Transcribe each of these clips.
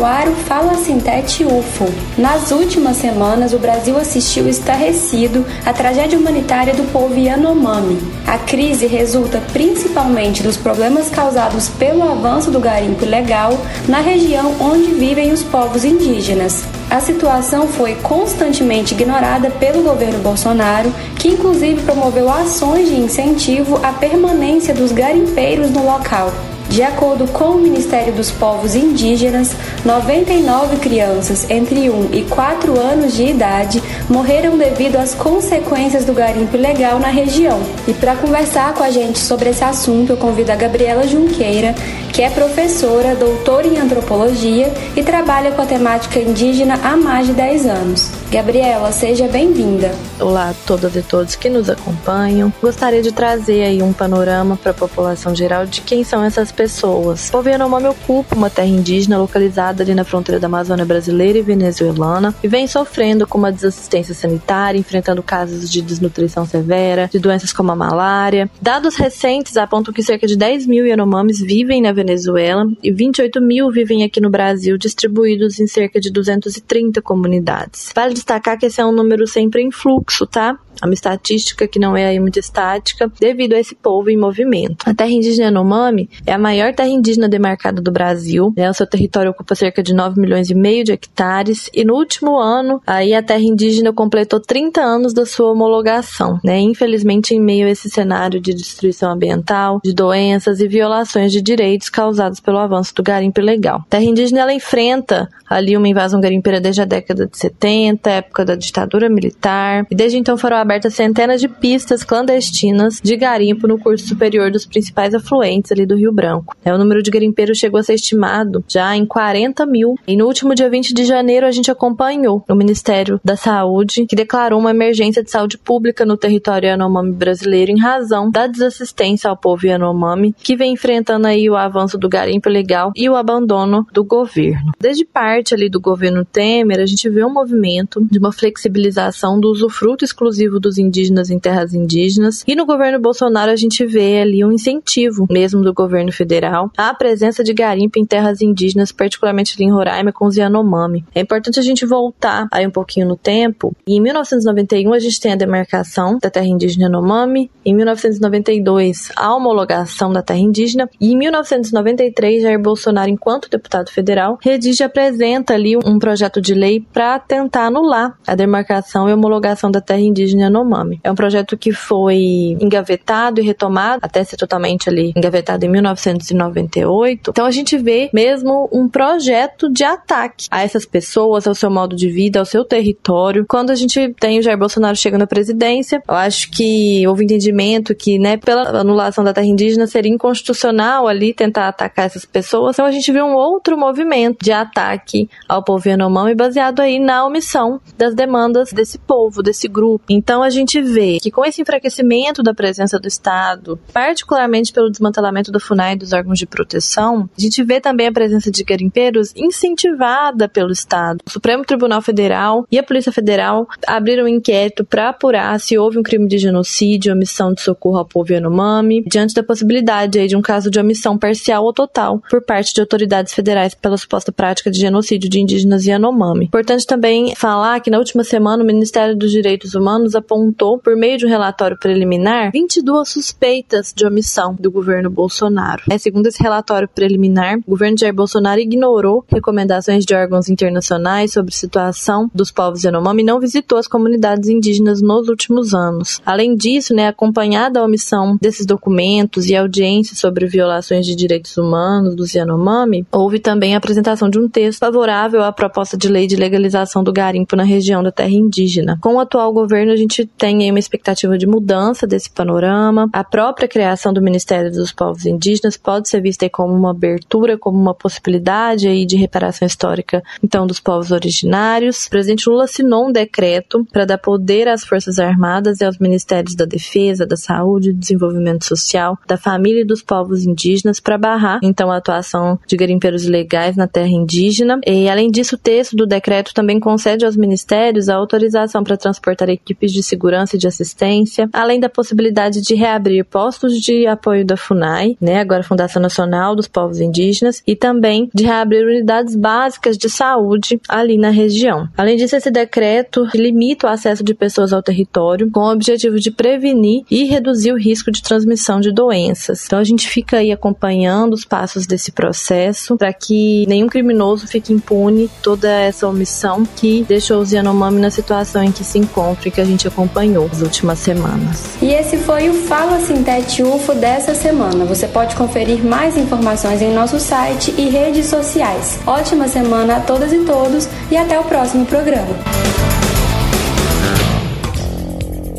no ar o Fala Sintete UFO. Nas últimas semanas, o Brasil assistiu estarrecido à tragédia humanitária do povo Yanomami. A crise resulta principalmente dos problemas causados pelo avanço do garimpo ilegal na região onde vivem os povos indígenas. A situação foi constantemente ignorada pelo governo Bolsonaro, que inclusive promoveu ações de incentivo à permanência dos garimpeiros no local. De acordo com o Ministério dos Povos Indígenas, 99 crianças entre 1 e 4 anos de idade morreram devido às consequências do garimpo ilegal na região. E para conversar com a gente sobre esse assunto, eu convido a Gabriela Junqueira, que é professora, doutora em antropologia e trabalha com a temática indígena há mais de 10 anos. Gabriela, seja bem-vinda. Olá a todas e todos que nos acompanham. Gostaria de trazer aí um panorama para a população geral de quem são essas pessoas. O povo Yanomami ocupa uma terra indígena localizada ali na fronteira da Amazônia brasileira e venezuelana e vem sofrendo com uma desassistência sanitária, enfrentando casos de desnutrição severa, de doenças como a malária. Dados recentes apontam que cerca de 10 mil Yanomamis vivem na Venezuela e 28 mil vivem aqui no Brasil, distribuídos em cerca de 230 comunidades. Vale destacar que esse é um número sempre em fluxo, tá? É uma estatística que não é aí muito estática, devido a esse povo em movimento. A terra indígena Yanomami é a maior terra indígena demarcada do Brasil, né? O seu território ocupa cerca de 9 milhões e meio de hectares e no último ano, aí a terra indígena completou 30 anos da sua homologação, né? Infelizmente, em meio a esse cenário de destruição ambiental, de doenças e violações de direitos causados pelo avanço do garimpo ilegal. A terra indígena ela enfrenta ali uma invasão garimpeira desde a década de 70, época da ditadura militar, e desde então foram abertas centenas de pistas clandestinas de garimpo no curso superior dos principais afluentes ali do Rio Branco. É, o número de garimpeiros chegou a ser estimado já em 40 mil. E no último dia 20 de janeiro a gente acompanhou o Ministério da Saúde, que declarou uma emergência de saúde pública no território Yanomami brasileiro em razão da desassistência ao povo Yanomami, que vem enfrentando aí o avanço do garimpo ilegal e o abandono do governo. Desde parte ali do governo Temer, a gente vê um movimento de uma flexibilização do usufruto exclusivo dos indígenas em terras indígenas. E no governo Bolsonaro a gente vê ali um incentivo, mesmo do governo federal, à presença de garimpo em terras indígenas, particularmente ali em Roraima com os Yanomami. É importante a gente voltar aí um pouquinho no tempo. E em 1991 a gente tem a demarcação da terra indígena Yanomami, em 1992 a homologação da terra indígena e em 1993 Jair Bolsonaro, enquanto deputado federal, redige e apresenta ali um projeto de lei para tentar anular a demarcação e homologação da terra indígena Yanomami. É um projeto que foi engavetado e retomado até ser totalmente ali engavetado em 1998. Então a gente vê mesmo um projeto de ataque a essas pessoas, ao seu modo de vida, ao seu território. Quando a gente tem o Jair Bolsonaro chegando à presidência, eu acho que houve entendimento que, né, pela anulação da terra indígena seria inconstitucional ali tentar atacar essas pessoas. Então a gente vê um outro movimento de ataque ao povo Yanomami baseado aí na omissão das demandas desse povo, desse grupo. Então a gente vê que com esse enfraquecimento da presença do Estado, particularmente pelo desmantelamento do FUNAI e dos órgãos de proteção, a gente vê também a presença de garimpeiros incentivada pelo Estado. O Supremo Tribunal Federal e a Polícia Federal abriram um inquérito para apurar se houve um crime de genocídio, omissão de socorro ao povo Yanomami, diante da possibilidade aí de um caso de omissão parcial ou total por parte de autoridades federais pela suposta prática de genocídio de indígenas Yanomami. Importante também falar que na última semana o Ministério dos Direitos Humanos apontou, por meio de um relatório preliminar, 22 suspeitas de omissão do governo Bolsonaro. É, segundo esse relatório preliminar, o governo Jair Bolsonaro ignorou recomendações de órgãos internacionais sobre a situação dos povos Yanomami e não visitou as comunidades indígenas nos últimos anos. Além disso, né, acompanhada a omissão desses documentos e audiências sobre violações de direitos humanos dos Yanomami, houve também a apresentação de um texto favorável à proposta de lei de legalização do garimpo na região da terra indígena. Com o atual governo, a gente gente tem uma expectativa de mudança desse panorama. A própria criação do Ministério dos Povos Indígenas pode ser vista como uma abertura, como uma possibilidade aí de reparação histórica, então, dos povos originários. O presidente Lula assinou um decreto para dar poder às Forças Armadas e aos Ministérios da Defesa, da Saúde, do Desenvolvimento Social, da Família e dos Povos Indígenas para barrar, então, a atuação de garimpeiros ilegais na terra indígena. E, além disso, o texto do decreto também concede aos ministérios a autorização para transportar equipes de segurança e de assistência, além da possibilidade de reabrir postos de apoio da FUNAI, né, agora Fundação Nacional dos Povos Indígenas, e também de reabrir unidades básicas de saúde ali na região. Além disso, esse decreto limita o acesso de pessoas ao território com o objetivo de prevenir e reduzir o risco de transmissão de doenças. Então a gente fica aí acompanhando os passos desse processo para que nenhum criminoso fique impune toda essa omissão que deixou os Yanomami na situação em que se encontra e que a gente acompanhou nas últimas semanas. E esse foi o Fala Sintete UFO dessa semana. Você pode conferir mais informações em nosso site e redes sociais. Ótima semana a todas e todos e até o próximo programa.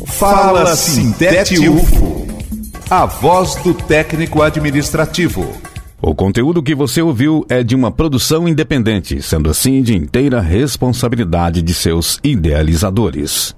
Fala Sintete UFO. A voz do técnico administrativo. O conteúdo que você ouviu é de uma produção independente, sendo assim de inteira responsabilidade de seus idealizadores.